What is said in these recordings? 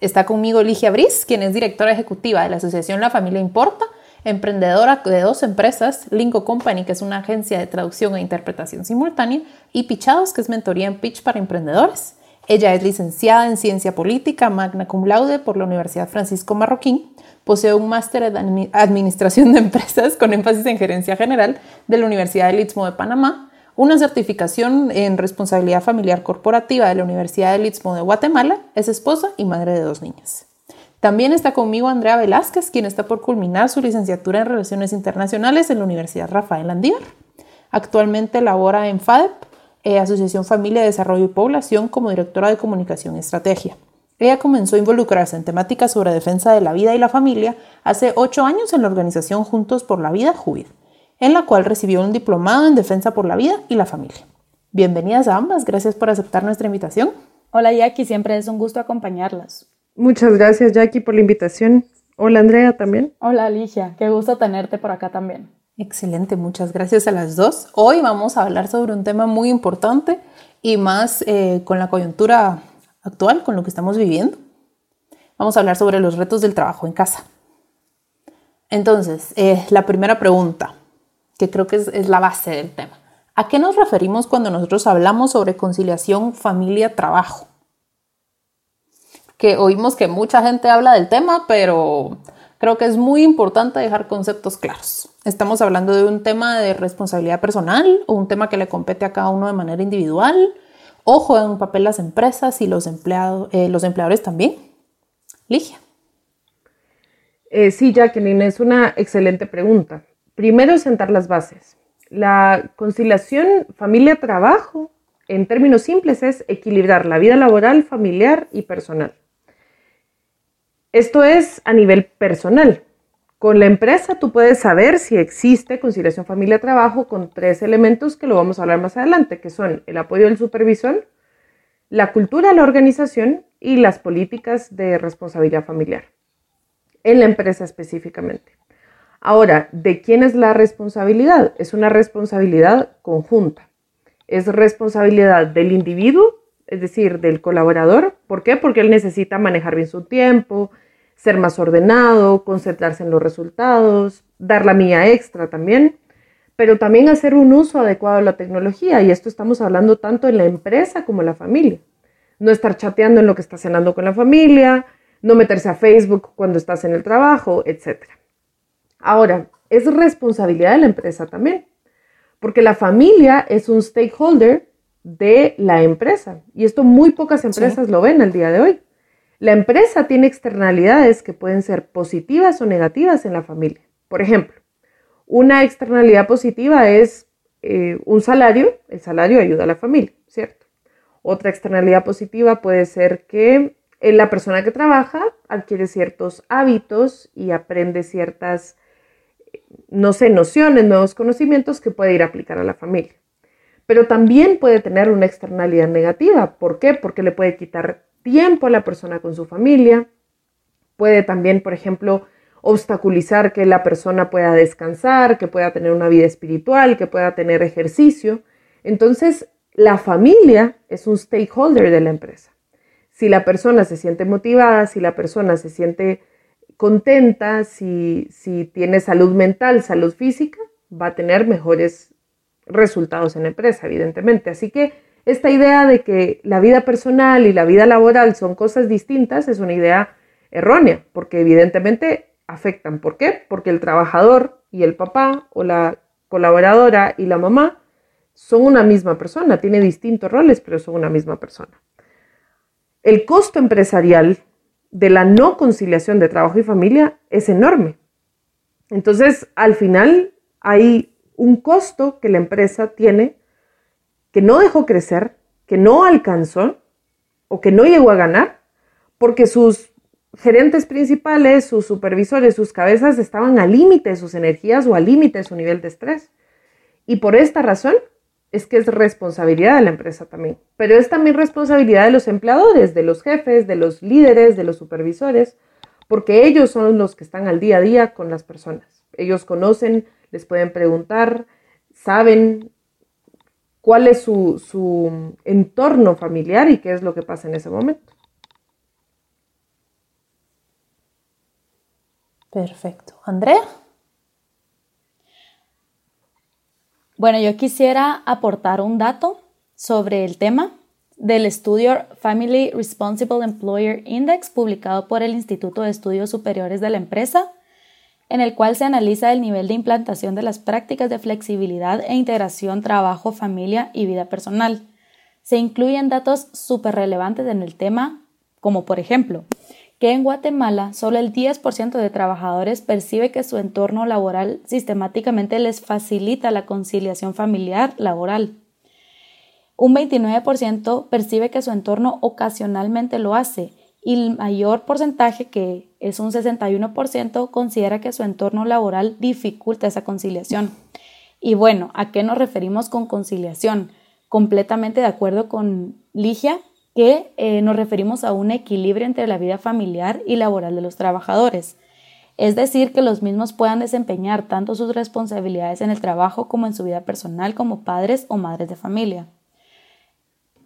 Está conmigo Ligia Briz, quien es directora ejecutiva de la asociación La Familia Importa, emprendedora de dos empresas, Lingo Company, que es una agencia de traducción e interpretación simultánea, y Pichados, que es mentoría en pitch para emprendedores. Ella es licenciada en Ciencia Política, magna cum laude por la Universidad Francisco Marroquín, posee un máster en Administración de Empresas con énfasis en Gerencia General de la Universidad del Istmo de Panamá una certificación en responsabilidad familiar corporativa de la Universidad del Istmo de Guatemala, es esposa y madre de dos niñas. También está conmigo Andrea Velázquez, quien está por culminar su licenciatura en Relaciones Internacionales en la Universidad Rafael Landívar. Actualmente labora en FADEP, eh, Asociación Familia, Desarrollo y Población, como directora de Comunicación y Estrategia. Ella comenzó a involucrarse en temáticas sobre defensa de la vida y la familia hace ocho años en la organización Juntos por la Vida, JUVID en la cual recibió un diplomado en Defensa por la Vida y la Familia. Bienvenidas a ambas, gracias por aceptar nuestra invitación. Hola Jackie, siempre es un gusto acompañarlas. Muchas gracias Jackie por la invitación. Hola Andrea también. Hola Alicia, qué gusto tenerte por acá también. Excelente, muchas gracias a las dos. Hoy vamos a hablar sobre un tema muy importante y más eh, con la coyuntura actual, con lo que estamos viviendo. Vamos a hablar sobre los retos del trabajo en casa. Entonces, eh, la primera pregunta, que creo que es, la base del tema. ¿A qué nos referimos cuando nosotros hablamos sobre conciliación familia-trabajo? Que oímos que mucha gente habla del tema, pero creo que es muy importante dejar conceptos claros. Estamos hablando de un tema de responsabilidad personal o un tema que le compete a cada uno de manera individual o juegan un papel las empresas y los, empleados, eh, los empleadores también. Ligia. Eh, sí, Jacqueline, es una excelente pregunta. Primero, sentar las bases. La conciliación familia-trabajo, en términos simples, es equilibrar la vida laboral, familiar y personal. Esto es a nivel personal. Con la empresa tú puedes saber si existe conciliación familia-trabajo con tres elementos que lo vamos a hablar más adelante, que son el apoyo del supervisor, la cultura de la organización y las políticas de responsabilidad familiar, en la empresa específicamente. Ahora, ¿de quién es la responsabilidad? Es una responsabilidad conjunta. Es responsabilidad del individuo, es decir, del colaborador. ¿Por qué? Porque él necesita manejar bien su tiempo, ser más ordenado, concentrarse en los resultados, dar la mía extra también, pero también hacer un uso adecuado de la tecnología. Y esto estamos hablando tanto en la empresa como en la familia. No estar chateando en lo que está cenando con la familia, no meterse a Facebook cuando estás en el trabajo, etcétera. Ahora, es responsabilidad de la empresa también, porque la familia es un stakeholder de la empresa y esto muy pocas empresas lo ven al día de hoy. La empresa tiene externalidades que pueden ser positivas o negativas en la familia. Por ejemplo, una externalidad positiva es eh, un salario, el salario ayuda a la familia, ¿cierto? Otra externalidad positiva puede ser que eh, la persona que trabaja adquiere ciertos hábitos y aprende ciertas no sé, nociones, nuevos conocimientos que puede ir a aplicar a la familia. Pero también puede tener una externalidad negativa. ¿Por qué? Porque le puede quitar tiempo a la persona con su familia. Puede también, por ejemplo, obstaculizar que la persona pueda descansar, que pueda tener una vida espiritual, que pueda tener ejercicio. Entonces, la familia es un stakeholder de la empresa. Si la persona se siente motivada, si la persona se siente contenta, si, tiene salud mental, salud física, va a tener mejores resultados en empresa, evidentemente. Así que esta idea de que la vida personal y la vida laboral son cosas distintas es una idea errónea, porque evidentemente afectan. ¿Por qué? Porque el trabajador y el papá o la colaboradora y la mamá son una misma persona, tiene distintos roles, pero son una misma persona. El costo empresarial de la no conciliación de trabajo y familia es enorme. Entonces, al final hay un costo que la empresa tiene que no dejó crecer, que no alcanzó o que no llegó a ganar, porque sus gerentes principales, sus supervisores, sus cabezas estaban al límite de sus energías o al límite de su nivel de estrés. Y por esta razón es que es responsabilidad de la empresa también. Pero es también responsabilidad de los empleadores, de los jefes, de los líderes, de los supervisores, porque ellos son los que están al día a día con las personas. Ellos conocen, les pueden preguntar, saben cuál es su, su entorno familiar y qué es lo que pasa en ese momento. Perfecto. Andrea. Bueno, yo quisiera aportar un dato sobre el tema del estudio Family Responsible Employer Index publicado por el Instituto de Estudios Superiores de la empresa, en el cual se analiza el nivel de implantación de las prácticas de flexibilidad e integración trabajo, familia y vida personal. Se incluyen datos súper relevantes en el tema, como por ejemplo, que en Guatemala solo el 10% de trabajadores percibe que su entorno laboral sistemáticamente les facilita la conciliación familiar laboral. Un 29% percibe que su entorno ocasionalmente lo hace y el mayor porcentaje, que es un 61%, considera que su entorno laboral dificulta esa conciliación. Y bueno, ¿a qué nos referimos con conciliación? Completamente de acuerdo con Ligia, que eh, nos referimos a un equilibrio entre la vida familiar y laboral de los trabajadores. Es decir, que los mismos puedan desempeñar tanto sus responsabilidades en el trabajo como en su vida personal como padres o madres de familia.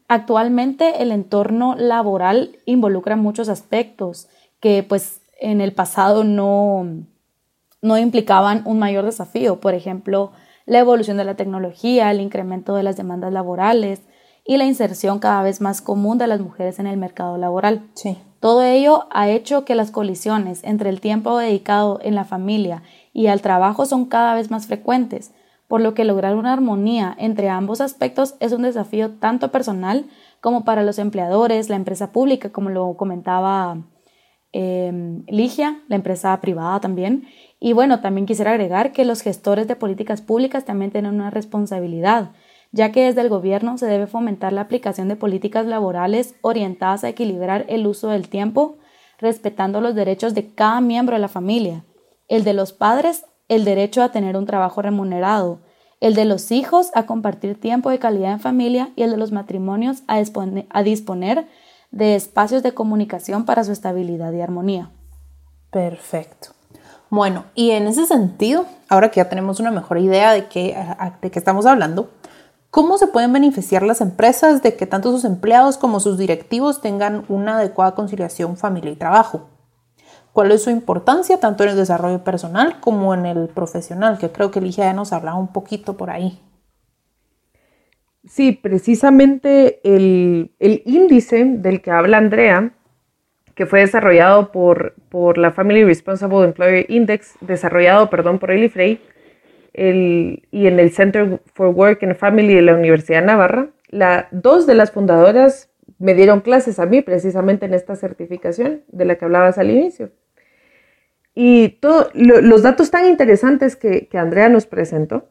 Actualmente el entorno laboral involucra muchos aspectos que pues en el pasado no, no implicaban un mayor desafío, por ejemplo, la evolución de la tecnología, el incremento de las demandas laborales, y la inserción cada vez más común de las mujeres en el mercado laboral. Sí. Todo ello ha hecho que las colisiones entre el tiempo dedicado en la familia y al trabajo son cada vez más frecuentes, por lo que lograr una armonía entre ambos aspectos es un desafío tanto personal como para los empleadores, la empresa pública, como lo comentaba em, Ligia, la empresa privada también. Y bueno, también quisiera agregar que los gestores de políticas públicas también tienen una responsabilidad ya que desde el gobierno se debe fomentar la aplicación de políticas laborales orientadas a equilibrar el uso del tiempo, respetando los derechos de cada miembro de la familia, el de los padres, el derecho a tener un trabajo remunerado, el de los hijos a compartir tiempo de calidad en familia y el de los matrimonios a, disponer de espacios de comunicación para su estabilidad y armonía. Perfecto. Bueno, y en ese sentido, ahora que ya tenemos una mejor idea de qué, de qué estamos hablando, ¿Cómo se pueden beneficiar las empresas de que tanto sus empleados como sus directivos tengan una adecuada conciliación familia y trabajo? ¿Cuál es su importancia tanto en el desarrollo personal como en el profesional? Que creo que Ligia ya nos hablaba un poquito por ahí. Sí, precisamente el, índice del que habla Andrea, que fue desarrollado por, por la Family Responsible Employer Index, desarrollado, perdón, por Eli Frey, y en el Center for Work and Family de la Universidad Navarra. La, dos de las fundadoras me dieron clases a mí precisamente en esta certificación de la que hablabas al inicio. Y los datos tan interesantes que, Andrea nos presentó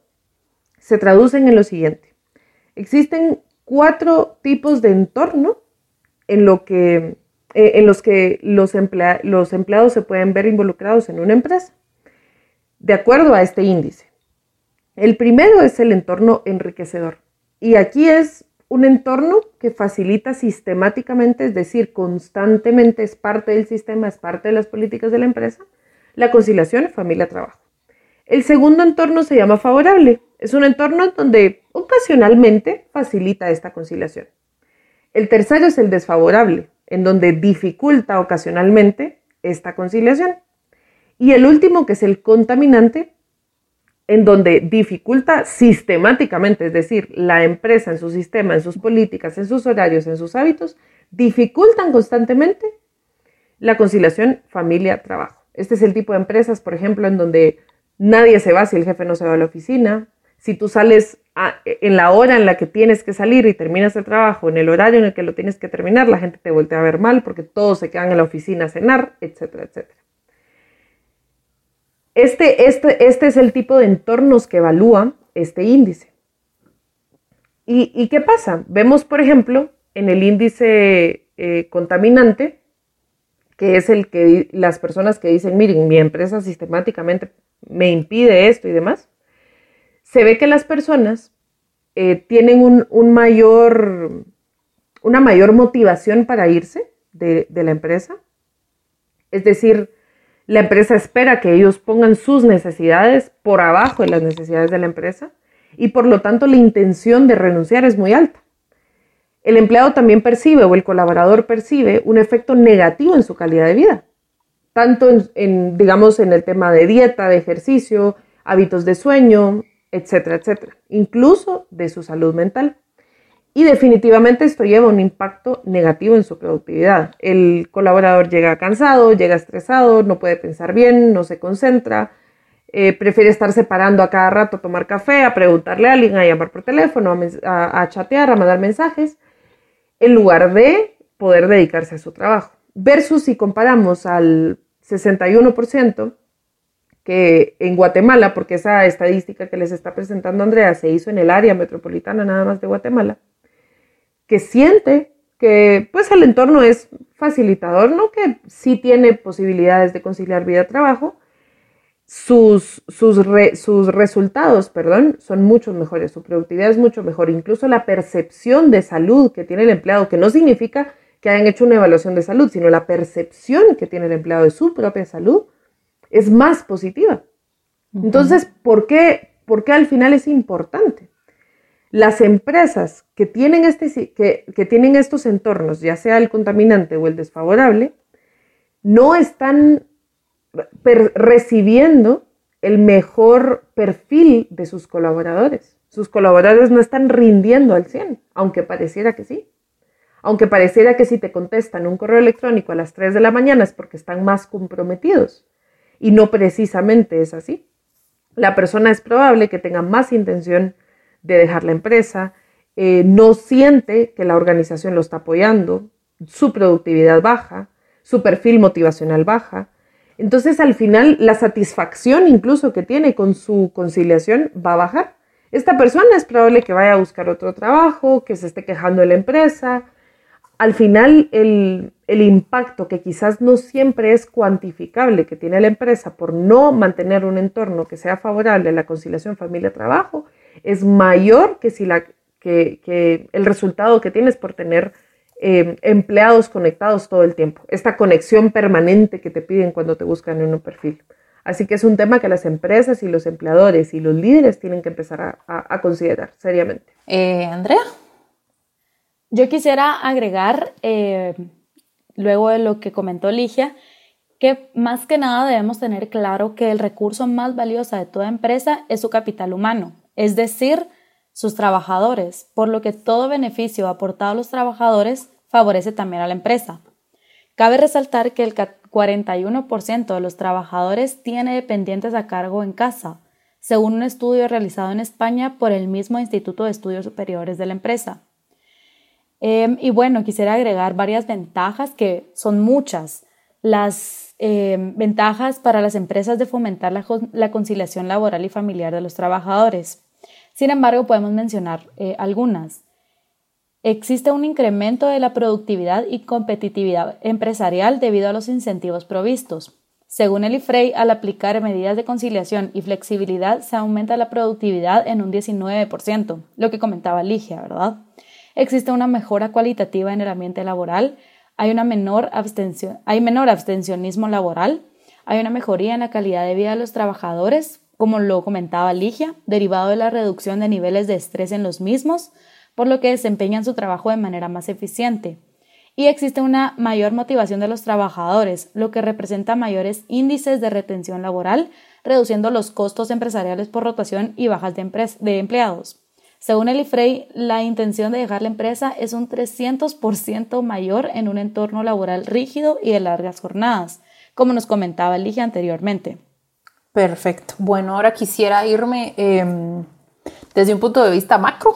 se traducen en lo siguiente. Existen cuatro tipos de entorno en, eh, los que los empleados se pueden ver involucrados en una empresa, de acuerdo a este índice. El primero es el entorno enriquecedor. Y aquí es un entorno que facilita sistemáticamente, es decir, constantemente es parte del sistema, es parte de las políticas de la empresa, la conciliación familia-trabajo. El segundo entorno se llama favorable. Es un entorno donde ocasionalmente facilita esta conciliación. El tercero es el desfavorable, en donde dificulta ocasionalmente esta conciliación. Y el último, que es el contaminante, en donde dificulta sistemáticamente, es decir, la empresa en su sistema, en sus políticas, en sus horarios, en sus hábitos, dificultan constantemente la conciliación familia-trabajo. Este es el tipo de empresas, por ejemplo, en donde nadie se va si el jefe no se va a la oficina. Si tú sales en la hora en la que tienes que salir y terminas el trabajo, en el horario en el que lo tienes que terminar, la gente te voltea a ver mal porque todos se quedan en la oficina a cenar, etcétera, etcétera. Este, este, este es el tipo de entornos que evalúa este índice. ¿Y, qué pasa? Vemos, por ejemplo, en el índice eh, contaminante, que es el que las personas que dicen, miren, mi empresa sistemáticamente me impide esto y demás, se ve que las personas eh, tienen un, mayor, una mayor motivación para irse de, de la empresa. Es decir, la empresa espera que ellos pongan sus necesidades por abajo de las necesidades de la empresa y por lo tanto la intención de renunciar es muy alta. El empleado también percibe o el colaborador percibe un efecto negativo en su calidad de vida, tanto en, digamos, en el tema de dieta, de ejercicio, hábitos de sueño, etcétera, etcétera, incluso de su salud mental. Y definitivamente esto lleva un impacto negativo en su productividad. El colaborador llega cansado, llega estresado, no puede pensar bien, no se concentra, eh, prefiere estar separando a cada rato a tomar café, a preguntarle a alguien, a llamar por teléfono, a, a chatear, a mandar mensajes, en lugar de poder dedicarse a su trabajo. Versus si comparamos al 61% que en Guatemala, porque esa estadística que les está presentando Andrea se hizo en el área metropolitana nada más de Guatemala, que siente que pues el entorno es facilitador, ¿no? Que sí tiene posibilidades de conciliar vida-trabajo, sus, sus, sus, resultados, perdón, son mucho mejores, su productividad es mucho mejor, incluso la percepción de salud que tiene el empleado, que no significa que hayan hecho una evaluación de salud, sino la percepción que tiene el empleado de su propia salud es más positiva. Entonces, ¿por qué, ¿por qué al final es importante? Las empresas que tienen, este, que, que tienen estos entornos, ya sea el contaminante o el desfavorable, no están recibiendo el mejor perfil de sus colaboradores. Sus colaboradores no están rindiendo al 100, aunque pareciera que sí. Aunque pareciera que si te contestan un correo electrónico a las 3 de la mañana es porque están más comprometidos. Y no precisamente es así. La persona es probable que tenga más intención de dejar la empresa, eh, no siente que la organización lo está apoyando, su productividad baja, su perfil motivacional baja, entonces al final la satisfacción incluso que tiene con su conciliación va a bajar. Esta persona es probable que vaya a buscar otro trabajo, que se esté quejando de la empresa. Al final el, impacto que quizás no siempre es cuantificable que tiene la empresa por no mantener un entorno que sea favorable a la conciliación familia-trabajo es mayor que, si la, que el resultado que tienes por tener Em, empleados conectados todo el tiempo, esta conexión permanente que te piden cuando te buscan en un perfil. Así que es un tema que las empresas y los empleadores y los líderes tienen que empezar a, considerar seriamente. Eh, Andrea. Yo quisiera agregar, eh, luego de lo que comentó Ligia, que más que nada debemos tener claro que el recurso más valioso de toda empresa es su capital humano, es decir, sus trabajadores, por lo que todo beneficio aportado a los trabajadores favorece también a la empresa. Cabe resaltar que el 41% de los trabajadores tiene dependientes a cargo en casa, según un estudio realizado en España por el mismo Instituto de Estudios Superiores de la empresa. Em, y bueno, quisiera agregar varias ventajas que son muchas. Las em, ventajas para las empresas de fomentar la, conciliación laboral y familiar de los trabajadores. Sin embargo, podemos mencionar eh, algunas. Existe un incremento de la productividad y competitividad empresarial debido a los incentivos provistos. Según el IFREI, al aplicar medidas de conciliación y flexibilidad se aumenta la productividad en un 19%, lo que comentaba Ligia, ¿verdad? Existe una mejora cualitativa en el ambiente laboral, hay, una menor abstención, hay menor abstencionismo laboral, hay una mejoría en la calidad de vida de los trabajadores, como lo comentaba Ligia, derivado de la reducción de niveles de estrés en los mismos, por lo que desempeñan su trabajo de manera más eficiente. Y existe una mayor motivación de los trabajadores, lo que representa mayores índices de retención laboral, reduciendo los costos empresariales por rotación y bajas de, empleados. Según el IFREI, la intención de dejar la empresa es un 300% mayor en un entorno laboral rígido y de largas jornadas, como nos comentaba Ligia anteriormente. Perfecto. Bueno, ahora quisiera irme em, desde un punto de vista macro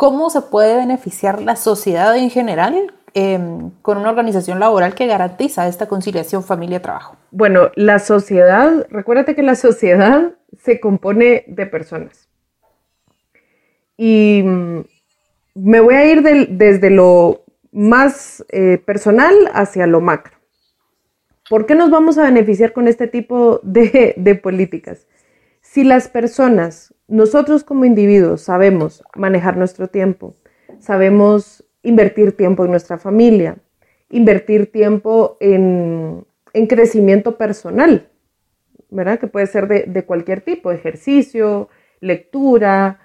¿Cómo se puede beneficiar la sociedad en general em, con una organización laboral que garantiza esta conciliación familia-trabajo? Bueno, la sociedad, recuérdate que la sociedad se compone de personas. Y mm, me voy a ir desde lo más eh, personal hacia lo macro. ¿Por qué nos vamos a beneficiar con este tipo de, políticas? Si las personas, nosotros como individuos, sabemos manejar nuestro tiempo, sabemos invertir tiempo en nuestra familia, invertir tiempo en, en crecimiento personal, ¿verdad? Que puede ser de cualquier tipo, ejercicio, lectura,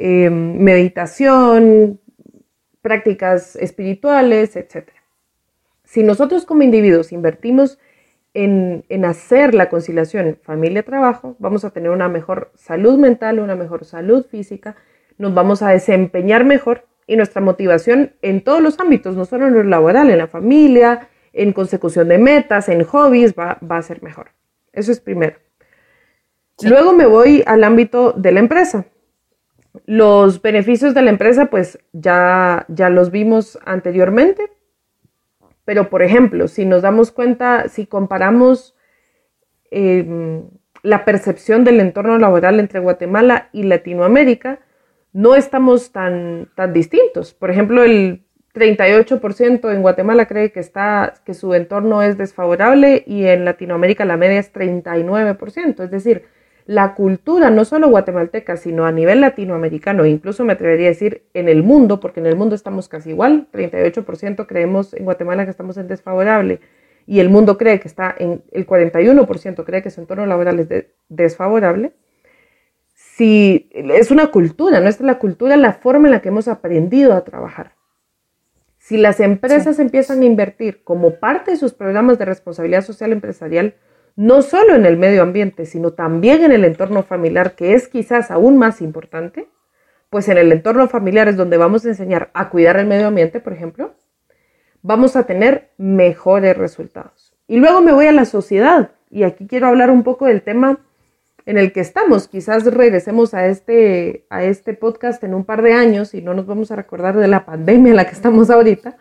eh, meditación, prácticas espirituales, etc. Si nosotros como individuos invertimos en, en hacer la conciliación familia-trabajo, vamos a tener una mejor salud mental, una mejor salud física, nos vamos a desempeñar mejor y nuestra motivación en todos los ámbitos, no solo en lo laboral, en la familia, en consecución de metas, en hobbies, va, va a ser mejor. Eso es primero. Luego me voy al ámbito de la empresa. Los beneficios de la empresa, pues ya, ya los vimos anteriormente, pero por ejemplo, si nos damos cuenta, si comparamos eh, la percepción del entorno laboral entre Guatemala y Latinoamérica, no estamos tan, tan distintos. Por ejemplo, el 38% en Guatemala cree que, está, que su entorno es desfavorable y en Latinoamérica la media es 39%. Es decir, la cultura, no solo guatemalteca, sino a nivel latinoamericano, incluso me atrevería a decir en el mundo, porque en el mundo estamos casi igual, 38% creemos en Guatemala que estamos en desfavorable y el mundo cree que está en, el 41% cree que su entorno laboral es desfavorable. Si es una cultura, no es la cultura, la forma en la que hemos aprendido a trabajar. Si las empresas empiezan a invertir como parte de sus programas de responsabilidad social empresarial, no solo en el medio ambiente, sino también en el entorno familiar, que es quizás aún más importante, pues en el entorno familiar es donde vamos a enseñar a cuidar el medio ambiente, por ejemplo, vamos a tener mejores resultados. Y luego me voy a la sociedad, y aquí quiero hablar un poco del tema en el que estamos. Quizás regresemos a este, a este podcast en un par de años y no nos vamos a recordar de la pandemia en la que estamos ahorita,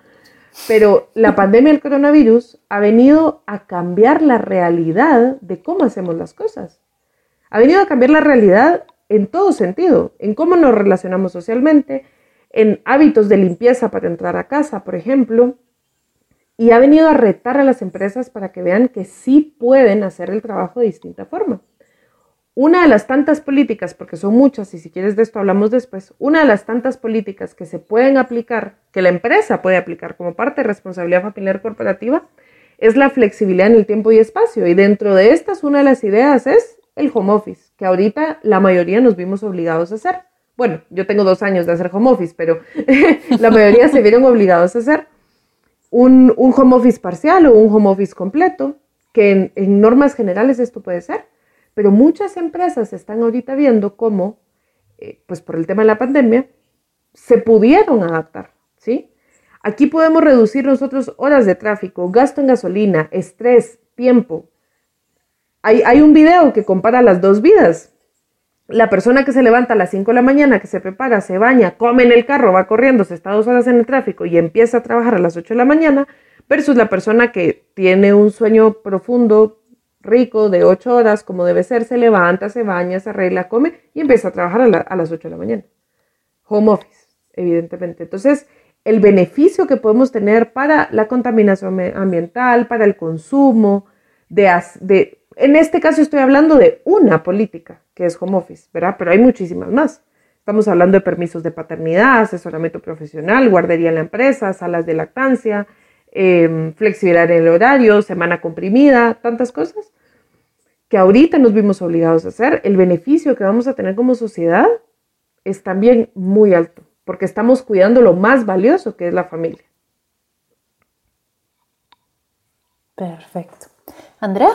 pero la pandemia del coronavirus ha venido a cambiar la realidad de cómo hacemos las cosas. Ha venido a cambiar la realidad en todo sentido, en cómo nos relacionamos socialmente, en hábitos de limpieza para entrar a casa, por ejemplo, y ha venido a retar a las empresas para que vean que sí pueden hacer el trabajo de distinta forma. Una de las tantas políticas, porque son muchas y si quieres de esto hablamos después, una de las tantas políticas que se pueden aplicar, que la empresa puede aplicar como parte de responsabilidad familiar corporativa, es la flexibilidad en el tiempo y espacio. Y dentro de estas, una de las ideas es el home office, que ahorita la mayoría nos vimos obligados a hacer. Bueno, yo tengo dos años de hacer home office, pero la mayoría se vieron obligados a hacer un, home office parcial o un home office completo, que en normas generales esto puede ser pero muchas empresas están ahorita viendo cómo, eh, pues por el tema de la pandemia, se pudieron adaptar, ¿sí? Aquí podemos reducir nosotros horas de tráfico, gasto en gasolina, estrés, tiempo. Hay, hay un video que compara las dos vidas. La persona que se levanta a las 5 de la mañana, que se prepara, se baña, come en el carro, va corriendo, se está dos horas en el tráfico y empieza a trabajar a las 8 de la mañana, versus la persona que tiene un sueño profundo, rico de ocho horas, como debe ser, se levanta, se baña, se arregla, come y empieza a trabajar a, las 8 de la mañana. Home office, evidentemente. Entonces, el beneficio que podemos tener para la contaminación ambiental, para el consumo, de, de, en este caso estoy hablando de una política, que es home office, ¿verdad? Pero hay muchísimas más. Estamos hablando de permisos de paternidad, asesoramiento profesional, guardería en la empresa, salas de lactancia, eh, flexibilidad en el horario, semana comprimida, tantas cosas que ahorita nos vimos obligados a hacer, el beneficio que vamos a tener como sociedad es también muy alto, porque estamos cuidando lo más valioso que es la familia. Perfecto. Andrea.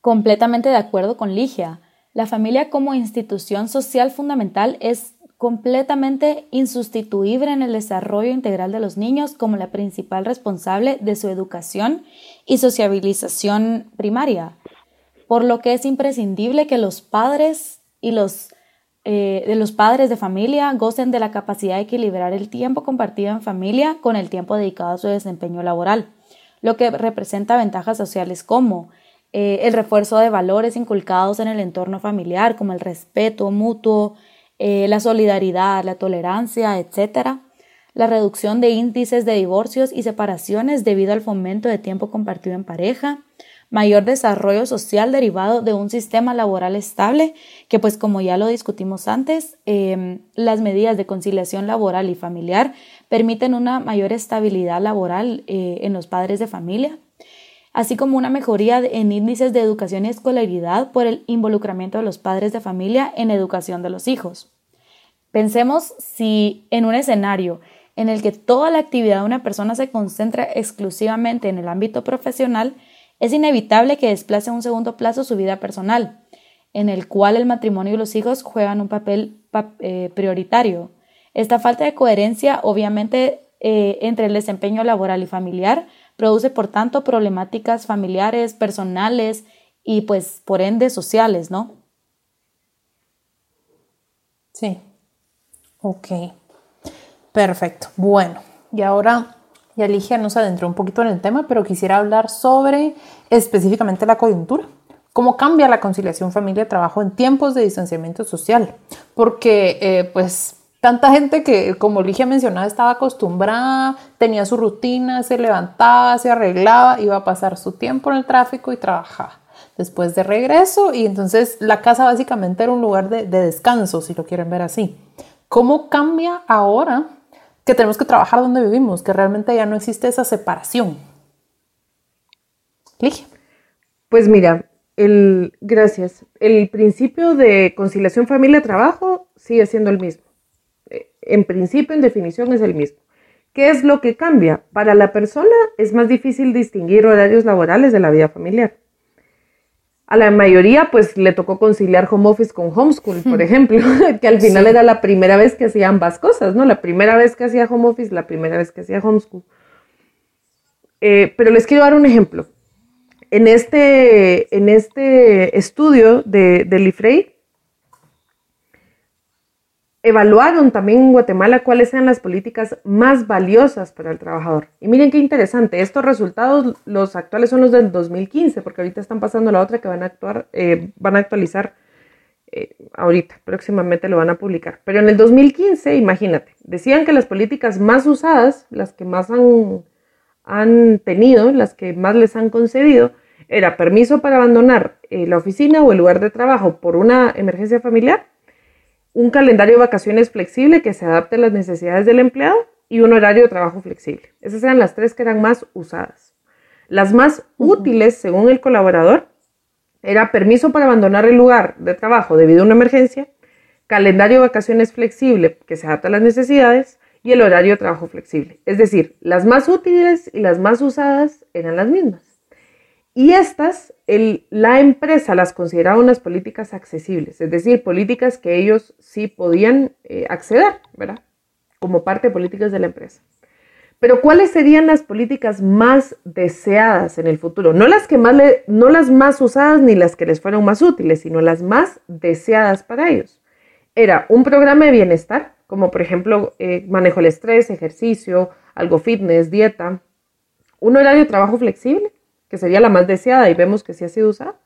Completamente de acuerdo con Ligia. La familia como institución social fundamental es completamente insustituible en el desarrollo integral de los niños como la principal responsable de su educación y sociabilización primaria por lo que es imprescindible que los padres y los, eh, de los padres de familia gocen de la capacidad de equilibrar el tiempo compartido en familia con el tiempo dedicado a su desempeño laboral, lo que representa ventajas sociales como eh, el refuerzo de valores inculcados en el entorno familiar, como el respeto mutuo, eh, la solidaridad, la tolerancia, etc., la reducción de índices de divorcios y separaciones debido al fomento de tiempo compartido en pareja, mayor desarrollo social derivado de un sistema laboral estable, que pues como ya lo discutimos antes, em, las medidas de conciliación laboral y familiar permiten una mayor estabilidad laboral eh, en los padres de familia, así como una mejoría en índices de educación y escolaridad por el involucramiento de los padres de familia en educación de los hijos. Pensemos si en un escenario en el que toda la actividad de una persona se concentra exclusivamente en el ámbito profesional, es inevitable que desplace a un segundo plazo su vida personal, en el cual el matrimonio y los hijos juegan un papel eh, prioritario. Esta falta de coherencia, obviamente, eh, entre el desempeño laboral y familiar, produce, por tanto, problemáticas familiares, personales y, pues, por ende, sociales, ¿no? Sí. Ok. Perfecto. Bueno, y ahora ya Ligia nos adentró un poquito en el tema, pero quisiera hablar sobre específicamente la coyuntura. ¿Cómo cambia la conciliación familia-trabajo en tiempos de distanciamiento social? Porque, eh, pues, tanta gente que, como Ligia mencionaba, estaba acostumbrada, tenía su rutina, se levantaba, se arreglaba, iba a pasar su tiempo en el tráfico y trabajaba. Después de regreso, y entonces la casa básicamente era un lugar de descanso, si lo quieren ver así. ¿Cómo cambia ahora que tenemos que trabajar donde vivimos, que realmente ya no existe esa separación. Ligia. Pues mira, el, gracias. El principio de conciliación familia-trabajo sigue siendo el mismo. Eh, en principio, en definición, es el mismo. ¿Qué es lo que cambia? Para la persona es más difícil distinguir horarios laborales de la vida familiar. A la mayoría pues le tocó conciliar home office con homeschool, por ejemplo, que al final era la primera vez que hacía ambas cosas, ¿no? La primera vez que hacía home office, la primera vez que hacía homeschool. Eh, pero les quiero dar un ejemplo. En este, en este estudio de, de Lifrey, evaluaron también en Guatemala cuáles eran las políticas más valiosas para el trabajador. Y miren qué interesante, estos resultados, los actuales son los del 2015, porque ahorita están pasando la otra que van a, actuar, eh, van a actualizar eh, ahorita, próximamente lo van a publicar. Pero en el 2015, imagínate, decían que las políticas más usadas, las que más han, tenido, las que más les han concedido, era permiso para abandonar eh, la oficina o el lugar de trabajo por una emergencia familiar un calendario de vacaciones flexible que se adapte a las necesidades del empleado y un horario de trabajo flexible. Esas eran las tres que eran más usadas. Las más útiles, según el colaborador, era permiso para abandonar el lugar de trabajo debido a una emergencia, calendario de vacaciones flexible que se adapta a las necesidades y el horario de trabajo flexible. Es decir, las más útiles y las más usadas eran las mismas. Y estas, la empresa las consideraba unas políticas accesibles, es decir, políticas que ellos sí podían eh, acceder, ¿verdad? Como parte de políticas de la empresa. Pero ¿cuáles serían las políticas más deseadas en el futuro? No las, que más no las más usadas ni las que les fueron más útiles, sino las más deseadas para ellos. Era un programa de bienestar, como por ejemplo eh, manejo el estrés, ejercicio, algo fitness, dieta, un horario de trabajo flexible, que sería la más deseada y vemos que sí ha sido usada.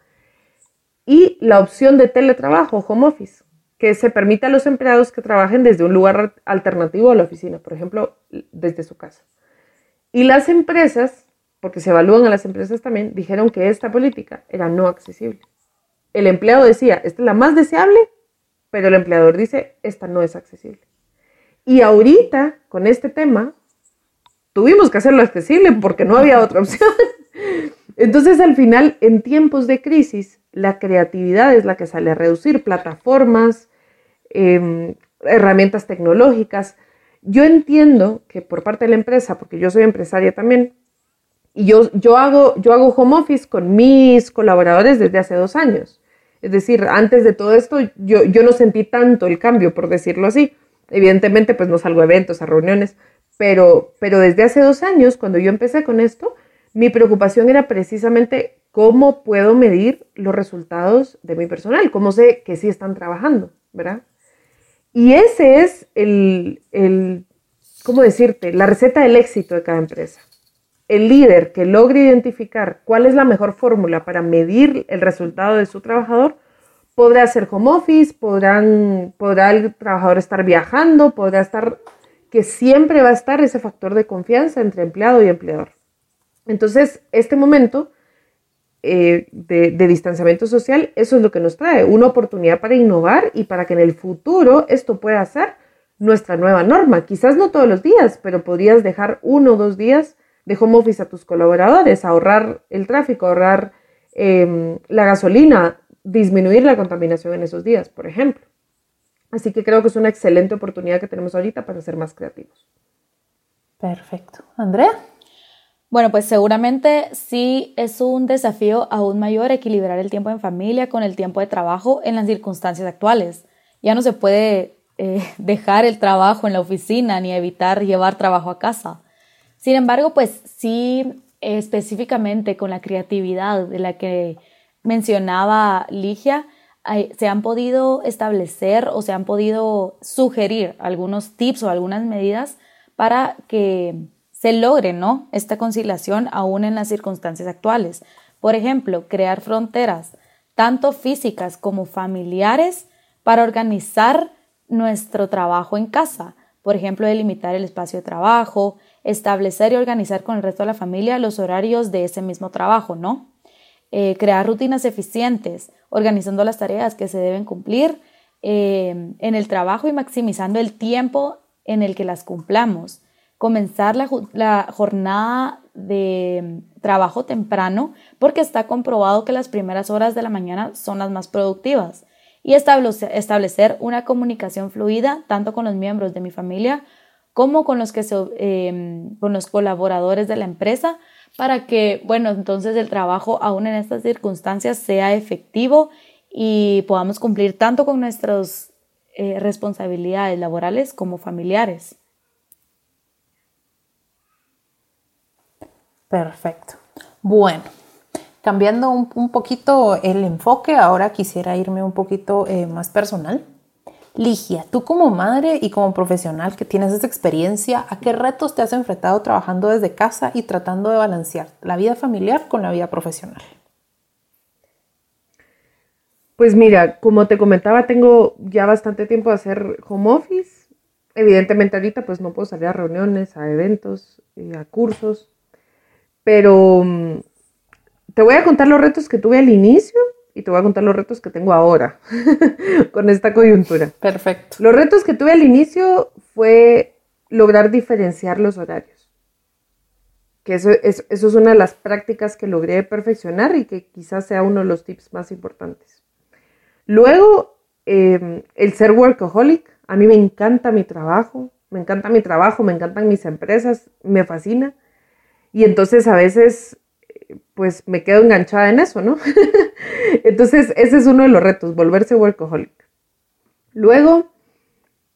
Y la opción de teletrabajo, home office, que se permite a los empleados que trabajen desde un lugar alternativo a la oficina, por ejemplo, desde su casa. Y las empresas, porque se evalúan a las empresas también, dijeron que esta política era no accesible. El empleado decía, esta es la más deseable, pero el empleador dice, esta no es accesible. Y ahorita, con este tema, tuvimos que hacerlo accesible porque no había otra opción. Entonces, al final, en tiempos de crisis, la creatividad es la que sale a reducir plataformas, em, herramientas tecnológicas. Yo entiendo que por parte de la empresa, porque yo soy empresaria también, y yo, yo, hago, yo hago home office con mis colaboradores desde hace dos años. Es decir, antes de todo esto, yo, yo no sentí tanto el cambio, por decirlo así. Evidentemente, pues no salgo a eventos, a reuniones, pero, pero desde hace dos años, cuando yo empecé con esto, mi preocupación era precisamente cómo puedo medir los resultados de mi personal, cómo sé que sí están trabajando, ¿verdad? Y ese es el, el, ¿cómo decirte? La receta del éxito de cada empresa. El líder que logre identificar cuál es la mejor fórmula para medir el resultado de su trabajador, podrá hacer home office, podrán, podrá el trabajador estar viajando, podrá estar, que siempre va a estar ese factor de confianza entre empleado y empleador. Entonces, este momento eh, de, distanciamiento social, eso es lo que nos trae, una oportunidad para innovar y para que en el futuro esto pueda ser nuestra nueva norma. Quizás no todos los días, pero podrías dejar uno o dos días de home office a tus colaboradores, ahorrar el tráfico, ahorrar em, la gasolina, disminuir la contaminación en esos días, por ejemplo. Así que creo que es una excelente oportunidad que tenemos ahorita para ser más creativos. Perfecto. Andrea. Bueno, pues seguramente sí es un desafío aún mayor equilibrar el tiempo en familia con el tiempo de trabajo en las circunstancias actuales. Ya no se puede eh, dejar el trabajo en la oficina ni evitar llevar trabajo a casa. Sin embargo, pues sí, específicamente con la creatividad de la que mencionaba Ligia, se han podido establecer o se han podido sugerir algunos tips o algunas medidas para que se logre ¿no? esta conciliación aún en las circunstancias actuales. Por ejemplo, crear fronteras, tanto físicas como familiares, para organizar nuestro trabajo en casa. Por ejemplo, delimitar el espacio de trabajo, establecer y organizar con el resto de la familia los horarios de ese mismo trabajo, ¿no? Eh, crear rutinas eficientes, organizando las tareas que se deben cumplir eh, en el trabajo y maximizando el tiempo en el que las cumplamos. Comenzar la, jornada de trabajo temprano porque está comprobado que las primeras horas de la mañana son las más productivas y establecer una comunicación fluida tanto con los miembros de mi familia como con los, que em, con los colaboradores de la empresa para que, bueno, entonces el trabajo aún en estas circunstancias sea efectivo y podamos cumplir tanto con nuestras eh, responsabilidades laborales como familiares. Perfecto. Bueno, cambiando un, poquito el enfoque, ahora quisiera irme un poquito eh, más personal. Ligia, tú como madre y como profesional que tienes esa experiencia, ¿a qué retos te has enfrentado trabajando desde casa y tratando de balancear la vida familiar con la vida profesional? Pues mira, como te comentaba, tengo ya bastante tiempo de hacer home office. Evidentemente ahorita pues no puedo salir a reuniones, a eventos, a cursos, pero mm, te voy a contar los retos que tuve al inicio y te voy a contar los retos que tengo ahora con esta coyuntura. Perfecto. Los retos que tuve al inicio fue lograr diferenciar los horarios. Que eso, es, eso es una de las prácticas que logré perfeccionar y que quizás sea uno de los tips más importantes. Luego, em, el ser workaholic. A mí me encanta mi trabajo, me encanta mi trabajo, me encantan mis empresas, me fascina. Y entonces a veces pues me quedo enganchada en eso, ¿no? Entonces, ese es uno de los retos, volverse workaholic. Luego,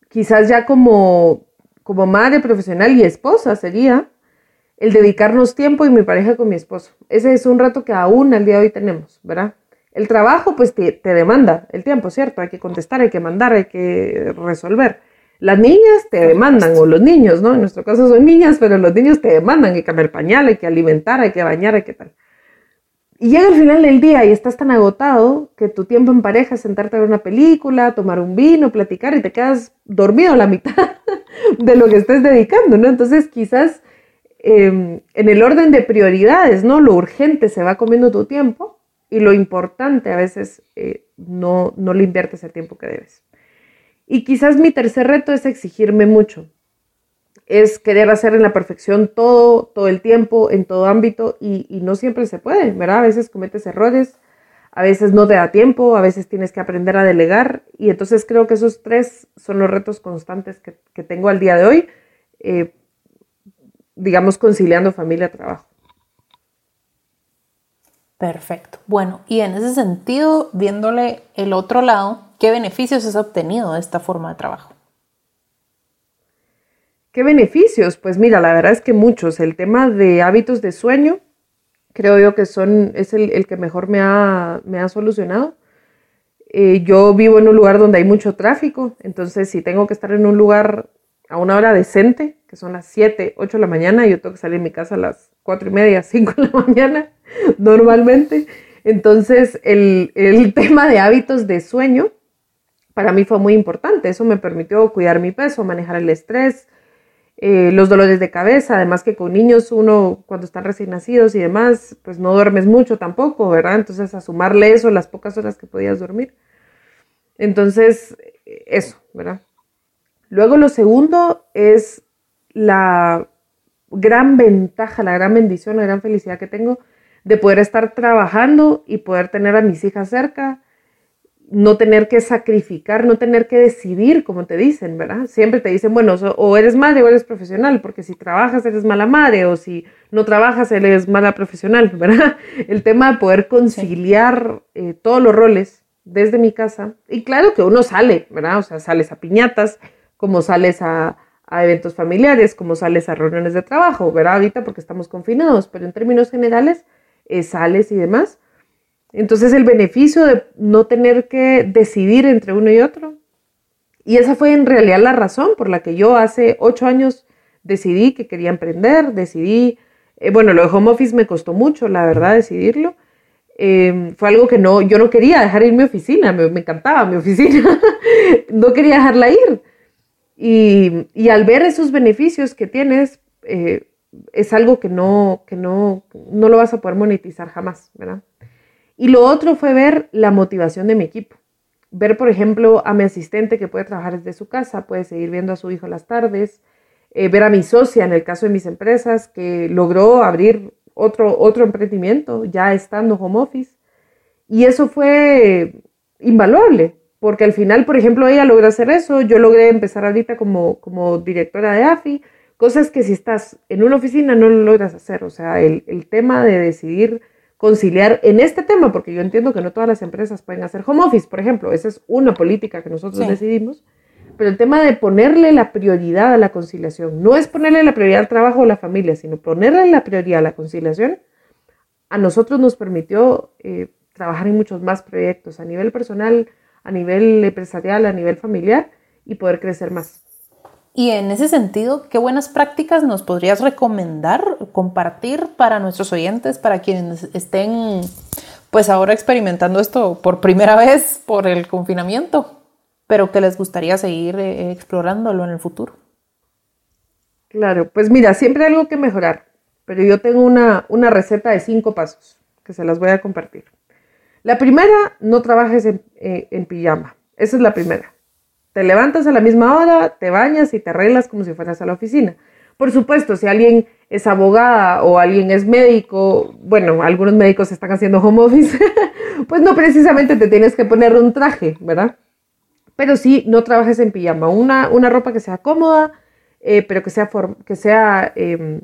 quizás ya como, como madre profesional y esposa sería el dedicarnos tiempo y mi pareja con mi esposo. Ese es un reto que aún al día de hoy tenemos, ¿verdad? El trabajo pues te, te demanda el tiempo, ¿cierto? Hay que contestar, hay que mandar, hay que resolver. Las niñas te demandan, o los niños, ¿no? En nuestro caso son niñas, pero los niños te demandan, hay que cambiar pañal, hay que alimentar, hay que bañar, hay que tal. Y llega el final del día y estás tan agotado que tu tiempo en pareja es sentarte a ver una película, tomar un vino, platicar y te quedas dormido a la mitad de lo que estés dedicando, ¿no? Entonces quizás em, en el orden de prioridades, ¿no? Lo urgente se va comiendo tu tiempo y lo importante a veces eh, no, no le inviertes el tiempo que debes. Y quizás mi tercer reto es exigirme mucho. Es querer hacer en la perfección todo, todo el tiempo, en todo ámbito, y, no siempre se puede, ¿verdad? A veces cometes errores, a veces no te da tiempo, a veces tienes que aprender a delegar, y entonces creo que esos tres son los retos constantes que, tengo al día de hoy, eh, digamos, conciliando familia-trabajo. Perfecto. Bueno, y en ese sentido, viéndole el otro lado, ¿Qué beneficios has obtenido de esta forma de trabajo? ¿Qué beneficios? Pues mira, la verdad es que muchos. El tema de hábitos de sueño, creo yo que son, es el, que mejor me ha, me ha solucionado. Eh, yo vivo en un lugar donde hay mucho tráfico, entonces si tengo que estar en un lugar a una hora decente, que son las 7, 8 de la mañana, yo tengo que salir de mi casa a las 4 y media, 5 de la mañana, normalmente. Entonces, el, el tema de hábitos de sueño para mí fue muy importante. Eso me permitió cuidar mi peso, manejar el estrés, eh, los dolores de cabeza, además que con niños uno cuando están recién nacidos y demás, pues no duermes mucho tampoco, ¿verdad? Entonces a sumarle eso, las pocas horas que podías dormir. Entonces, eso, ¿verdad? Luego lo segundo es la gran ventaja, la gran bendición, la gran felicidad que tengo de poder estar trabajando y poder tener a mis hijas cerca, no tener que sacrificar, no tener que decidir, como te dicen, ¿verdad? Siempre te dicen, bueno, o eres madre o eres profesional, porque si trabajas eres mala madre o si no trabajas eres mala profesional, ¿verdad? El tema de poder conciliar eh, todos los roles desde mi casa. Y claro que uno sale, ¿verdad? O sea, sales a piñatas, como sales a, eventos familiares, como sales a reuniones de trabajo, ¿verdad? Ahorita porque estamos confinados, pero en términos generales, eh, sales y demás. Entonces el beneficio de no tener que decidir entre uno y otro. Y esa fue en realidad la razón por la que yo hace ocho años decidí que quería emprender, decidí, eh, bueno, lo de home office me costó mucho, la verdad, decidirlo. Em, fue algo que no, yo no quería dejar ir mi oficina, me, encantaba mi oficina, no quería dejarla ir. Y, al ver esos beneficios que tienes, eh, es algo que, no, que no, no lo vas a poder monetizar jamás, ¿verdad? Y lo otro fue ver la motivación de mi equipo. Ver, por ejemplo, a mi asistente que puede trabajar desde su casa, puede seguir viendo a su hijo las tardes. Eh, ver a mi socia, en el caso de mis empresas, que logró abrir otro, otro emprendimiento ya estando home office. Y eso fue invaluable, porque al final, por ejemplo, ella logró hacer eso, yo logré empezar ahorita como, como directora de AFI, cosas que si estás en una oficina no lo logras hacer, o sea, el, tema de decidir conciliar en este tema, porque yo entiendo que no todas las empresas pueden hacer home office, por ejemplo, esa es una política que nosotros decidimos, pero el tema de ponerle la prioridad a la conciliación, no es ponerle la prioridad al trabajo o la familia, sino ponerle la prioridad a la conciliación, a nosotros nos permitió eh, trabajar en muchos más proyectos a nivel personal, a nivel empresarial, a nivel familiar y poder crecer más. Y en ese sentido, ¿qué buenas prácticas nos podrías recomendar, compartir para nuestros oyentes, para quienes estén pues ahora experimentando esto por primera vez por el confinamiento, pero que les gustaría seguir eh, explorándolo en el futuro? Claro, pues mira, siempre hay algo que mejorar, pero yo tengo una, una receta de cinco pasos que se las voy a compartir. La primera, no trabajes eh, en, pijama. Esa es la primera. Te levantas a la misma hora, te bañas y te arreglas como si fueras a la oficina. Por supuesto, si alguien es abogada o alguien es médico, bueno, algunos médicos están haciendo home office, pues no precisamente te tienes que poner un traje, ¿verdad? Pero sí, no trabajes en pijama. Una, una ropa que sea cómoda, eh, pero que sea, que sea em,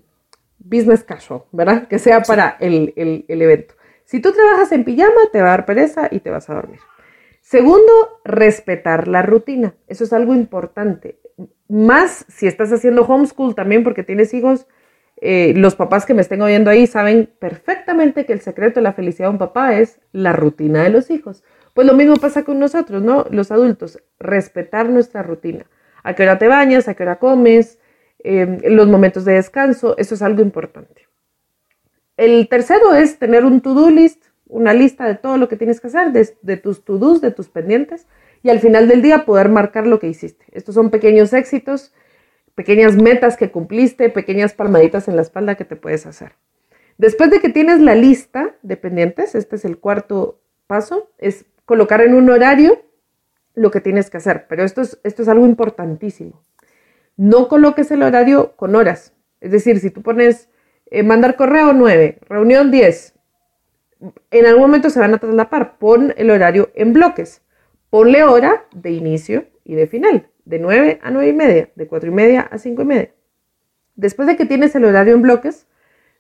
business casual, ¿verdad? Que sea para el evento. Si tú trabajas en pijama, te va a dar pereza y te vas a dormir. Segundo, respetar la rutina. Eso es algo importante. Más si estás haciendo homeschool también porque tienes hijos, eh, los papás que me estén oyendo ahí saben perfectamente que el secreto de la felicidad de un papá es la rutina de los hijos. Pues lo mismo pasa con nosotros, ¿no? Los adultos, respetar nuestra rutina. A qué hora te bañas, a qué hora comes, eh, los momentos de descanso, eso es algo importante. El tercero es tener un to-do list, una lista de todo lo que tienes que hacer, de, tus to-dos, de tus pendientes, y al final del día poder marcar lo que hiciste. Estos son pequeños éxitos, pequeñas metas que cumpliste, pequeñas palmaditas en la espalda que te puedes hacer. Después de que tienes la lista de pendientes, este es el cuarto paso, es colocar en un horario lo que tienes que hacer. Pero esto es, esto es algo importantísimo. No coloques el horario con horas. Es decir, si tú pones eh, mandar correo 9, reunión 10. En algún momento se van a traslapar. Pon el horario en bloques. Ponle hora de inicio y de final, de 9 a 9 y media, de 4 y media a 5 y media. Después de que tienes el horario en bloques,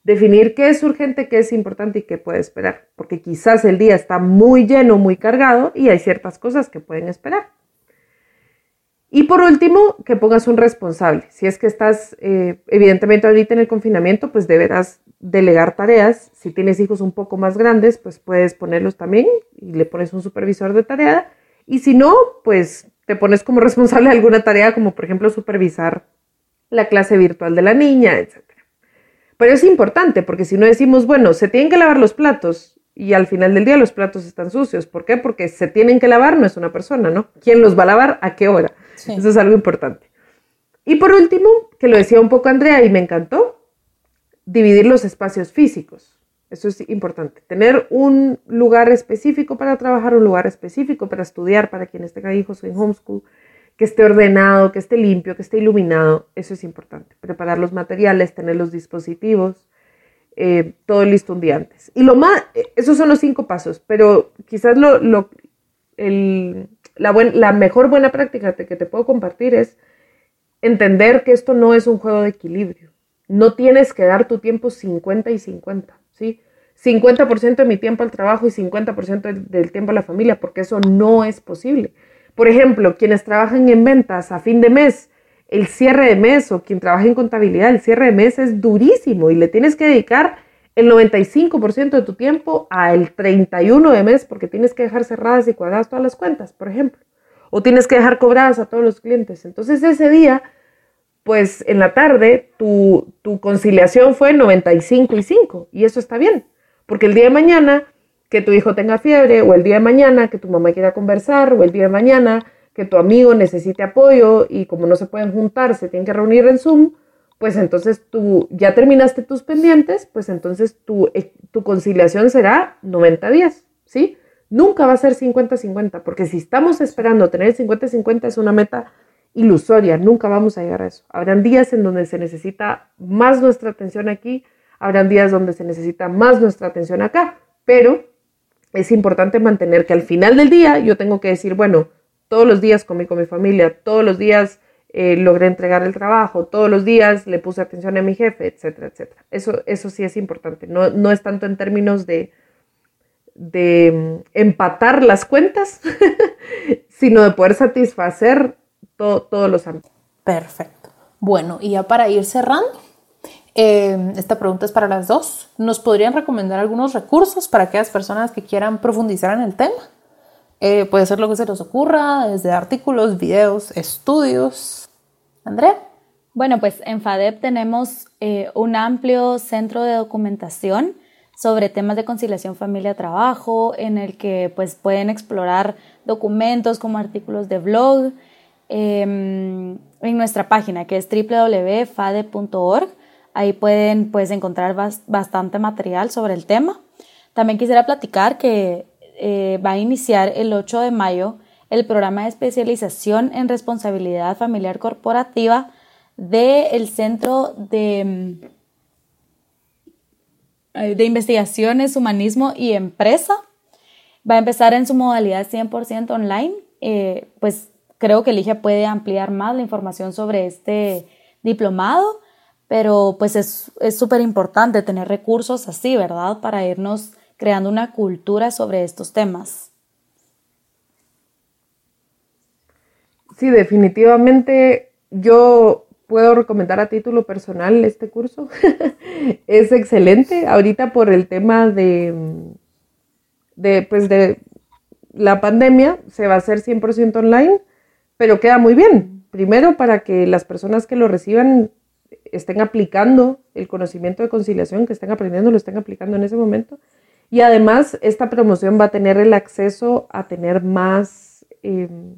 definir qué es urgente, qué es importante y qué puede esperar, porque quizás el día está muy lleno, muy cargado y hay ciertas cosas que pueden esperar. Y por último, que pongas un responsable. Si es que estás, eh, evidentemente ahorita en el confinamiento, pues deberás delegar tareas. Si tienes hijos un poco más grandes, pues puedes ponerlos también y le pones un supervisor de tarea. Y si no, pues te pones como responsable de alguna tarea, como por ejemplo supervisar la clase virtual de la niña, etc. Pero es importante porque si no decimos, bueno, se tienen que lavar los platos y al final del día los platos están sucios. ¿Por qué? Porque se tienen que lavar, no es una persona, ¿no? ¿Quién los va a lavar? ¿A qué hora? Eso es algo importante. Y por último, que lo decía un poco Andrea y me encantó, dividir los espacios físicos. Eso es importante. Tener un lugar específico para trabajar, un lugar específico para estudiar, para quienes tengan hijos en homeschool, que esté ordenado, que esté limpio, que esté iluminado. Eso es importante. Preparar los materiales, tener los dispositivos, eh, todo listo un día antes. Y lo más, eh, esos son los cinco pasos, pero quizás lo, lo el, la, la mejor buena práctica que te puedo compartir es entender que esto no es un juego de equilibrio. No tienes que dar tu tiempo 50 y 50, ¿sí? 50% de mi tiempo al trabajo y 50% del tiempo a la familia, porque eso no es posible. Por ejemplo, quienes trabajan en ventas a fin de mes, el cierre de mes o quien trabaja en contabilidad, el cierre de mes es durísimo y le tienes que dedicar el 95% de tu tiempo al 31 de mes porque tienes que dejar cerradas y cuadradas todas las cuentas, por ejemplo. O tienes que dejar cobradas a todos los clientes. Entonces ese día, pues en la tarde, tu, tu conciliación fue 95 y 5 y eso está bien. Porque el día de mañana que tu hijo tenga fiebre o el día de mañana que tu mamá quiera conversar o el día de mañana que tu amigo necesite apoyo y como no se pueden juntar, se tienen que reunir en Zoom, pues entonces tú ya terminaste tus pendientes, pues entonces tu, eh, tu conciliación será 90 días, ¿sí? Nunca va a ser 50-50, porque si estamos esperando tener 50-50 es una meta ilusoria, nunca vamos a llegar a eso. Habrán días en donde se necesita más nuestra atención aquí, habrán días donde se necesita más nuestra atención acá, pero es importante mantener que al final del día yo tengo que decir, bueno, todos los días comí con mi familia, todos los días eh, logré entregar el trabajo, todos los días le puse atención a mi jefe, etcétera, etcétera. Eso, eso sí es importante. No, no es tanto en términos de, de mm, empatar las cuentas, sino de poder satisfacer todos los ámbitos. Perfecto. Bueno, y ya para ir cerrando, eh, esta pregunta es para las dos. ¿Nos podrían recomendar algunos recursos para aquellas personas que quieran profundizar en el tema? Eh, puede ser lo que se nos ocurra, desde artículos, videos, estudios. Andrea. Bueno, pues en FADEP tenemos eh, un amplio centro de documentación sobre temas de conciliación familia-trabajo, en el que pues pueden explorar documentos como artículos de blog em, en nuestra página que es www.fade.org. Ahí pueden pues encontrar bastante material sobre el tema. También quisiera platicar que eh, va a iniciar el 8 de mayo el programa de especialización en responsabilidad familiar corporativa del Centro de, mm, de Investigaciones, Humanismo y Empresa. Va a empezar en su modalidad 100% online. Eh, pues creo que Ligia puede ampliar más la información sobre este diplomado, pero pues es súper importante tener recursos así, ¿verdad? Para irnos creando una cultura sobre estos temas. Sí, definitivamente yo puedo recomendar a título personal este curso. es excelente. Ahorita por el tema de, de, pues de la pandemia se va a hacer 100% online, pero queda muy bien. Primero para que las personas que lo reciban estén aplicando el conocimiento de conciliación, que estén aprendiendo, lo estén aplicando en ese momento. Y además, esta promoción va a tener el acceso a tener más em,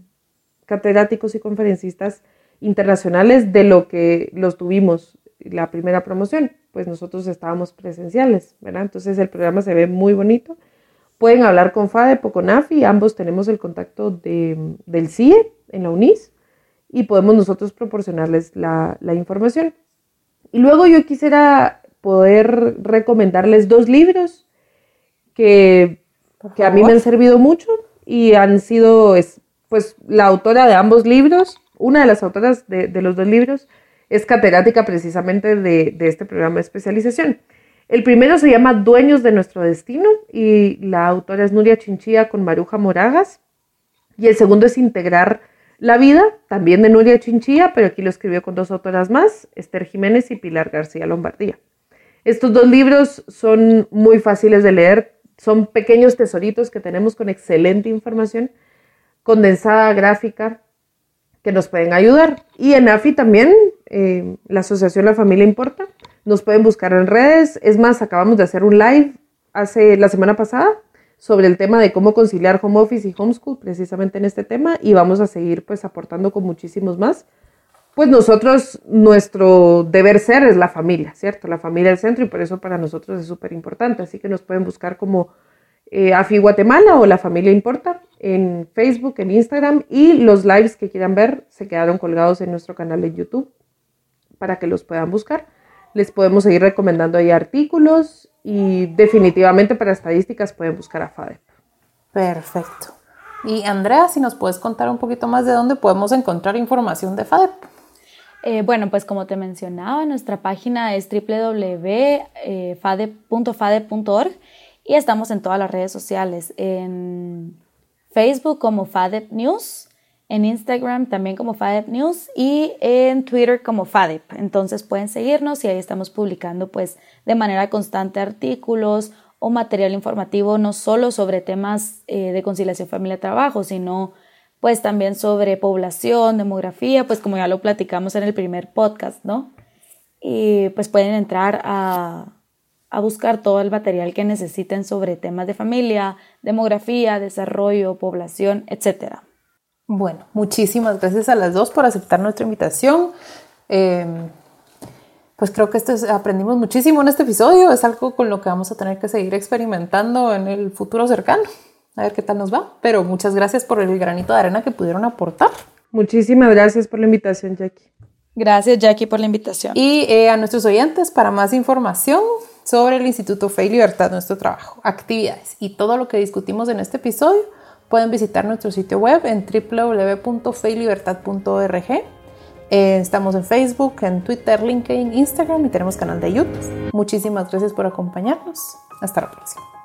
catedráticos y conferencistas internacionales de lo que los tuvimos la primera promoción, pues nosotros estábamos presenciales, ¿verdad? Entonces el programa se ve muy bonito. Pueden hablar con FADEP o con AFI, ambos tenemos el contacto del CIE en la UNIS y podemos nosotros proporcionarles la, la información. Y luego yo quisiera poder recomendarles dos libros que, que a mí me han servido mucho y han sido, pues, la autora de ambos libros, una de las autoras de, de los dos libros, es catedrática precisamente de, de, este programa de especialización. El primero se llama Dueños de nuestro destino y la autora es Nuria Chinchilla con Maruja Moragas. Y el segundo es Integrar la vida, también de Nuria Chinchilla, pero aquí lo escribió con dos autoras más, Esther Jiménez y Pilar García Lombardía. Estos dos libros son muy fáciles de leer, son pequeños tesoritos que tenemos con excelente información condensada gráfica que nos pueden ayudar. Y en AFI también, eh, la Asociación La Familia Importa, nos pueden buscar en redes. Es más, acabamos de hacer un live hace la semana pasada sobre el tema de cómo conciliar home office y homeschool, precisamente en este tema, y vamos a seguir pues aportando con muchísimos más pues nosotros, nuestro deber ser es la familia, ¿cierto? La familia el centro y por eso para nosotros es súper importante. Así que nos pueden buscar como eh, AFI Guatemala o La Familia Importa en Facebook, en Instagram y los lives que quieran ver se quedaron colgados en nuestro canal de YouTube para que los puedan buscar. Les podemos seguir recomendando ahí artículos y definitivamente para estadísticas pueden buscar a FADEP. Perfecto. Y Andrea, si nos puedes contar un poquito más de dónde podemos encontrar información de FADEP. Eh, bueno, pues como te mencionaba, nuestra página es www.fadep.fadep.org y estamos en todas las redes sociales, en Facebook como FADEP News, en Instagram también como FADEP News y en Twitter como FADEP. Entonces pueden seguirnos y ahí estamos publicando pues de manera constante artículos o material informativo no solo sobre temas eh, de conciliación familia-trabajo, sino pues también sobre población, demografía, pues como ya lo platicamos en el primer podcast, ¿no? Y pues pueden entrar a, a buscar todo el material que necesiten sobre temas de familia, demografía, desarrollo, población, etc. Bueno, muchísimas gracias a las dos por aceptar nuestra invitación. Em, pues creo que esto aprendimos muchísimo en este episodio, es algo con lo que vamos a tener que seguir experimentando en el futuro cercano a ver qué tal nos va. Pero muchas gracias por el granito de arena que pudieron aportar. Muchísimas gracias por la invitación, Jackie. Gracias, Jackie, por la invitación. Y eh, a nuestros oyentes, para más información sobre el Instituto Fe y Libertad, nuestro trabajo, actividades y todo lo que discutimos en este episodio, pueden visitar nuestro sitio web en www.feylibertad.org. Eh, estamos en Facebook, en Twitter, LinkedIn, Instagram y tenemos canal de YouTube. Muchísimas gracias por acompañarnos. Hasta la próxima.